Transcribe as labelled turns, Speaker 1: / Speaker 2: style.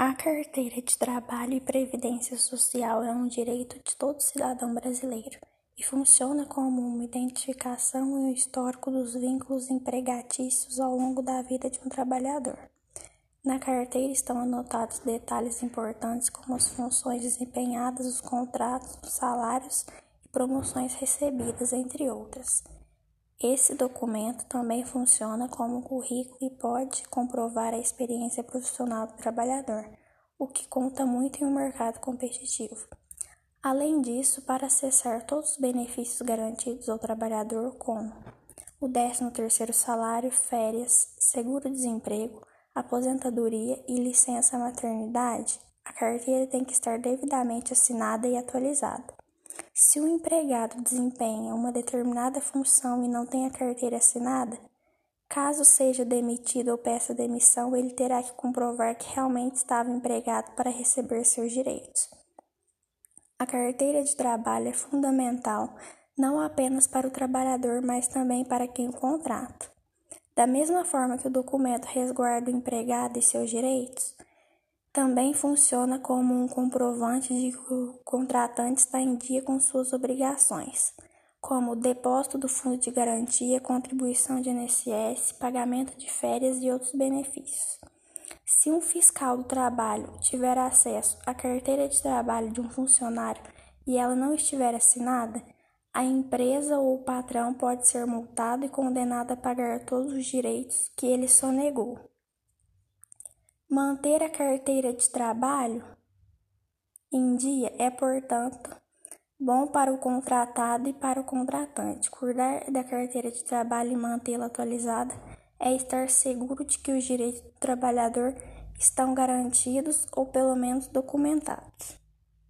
Speaker 1: A carteira de trabalho e previdência social é um direito de todo cidadão brasileiro e funciona como uma identificação e um histórico dos vínculos empregatícios ao longo da vida de um trabalhador. Na carteira estão anotados detalhes importantes como as funções desempenhadas, os contratos, os salários e promoções recebidas, entre outras. Esse documento também funciona como currículo e pode comprovar a experiência profissional do trabalhador, o que conta muito em um mercado competitivo. Além disso, para acessar todos os benefícios garantidos ao trabalhador, como o 13º salário, férias, seguro-desemprego, aposentadoria e licença maternidade, a carteira tem que estar devidamente assinada e atualizada. Se o empregado desempenha uma determinada função e não tem a carteira assinada, caso seja demitido ou peça demissão, ele terá que comprovar que realmente estava empregado para receber seus direitos. A carteira de trabalho é fundamental não apenas para o trabalhador, mas também para quem o contrata. Da mesma forma que o documento resguarda o empregado e seus direitos, também funciona como um comprovante de que o contratante está em dia com suas obrigações, como depósito do fundo de garantia, contribuição de INSS, pagamento de férias e outros benefícios. Se um fiscal do trabalho tiver acesso à carteira de trabalho de um funcionário e ela não estiver assinada, a empresa ou o patrão pode ser multado e condenado a pagar todos os direitos que ele sonegou. Manter a carteira de trabalho em dia é, portanto, bom para o contratado e para o contratante. Cuidar da carteira de trabalho e mantê-la atualizada é estar seguro de que os direitos do trabalhador estão garantidos ou pelo menos documentados.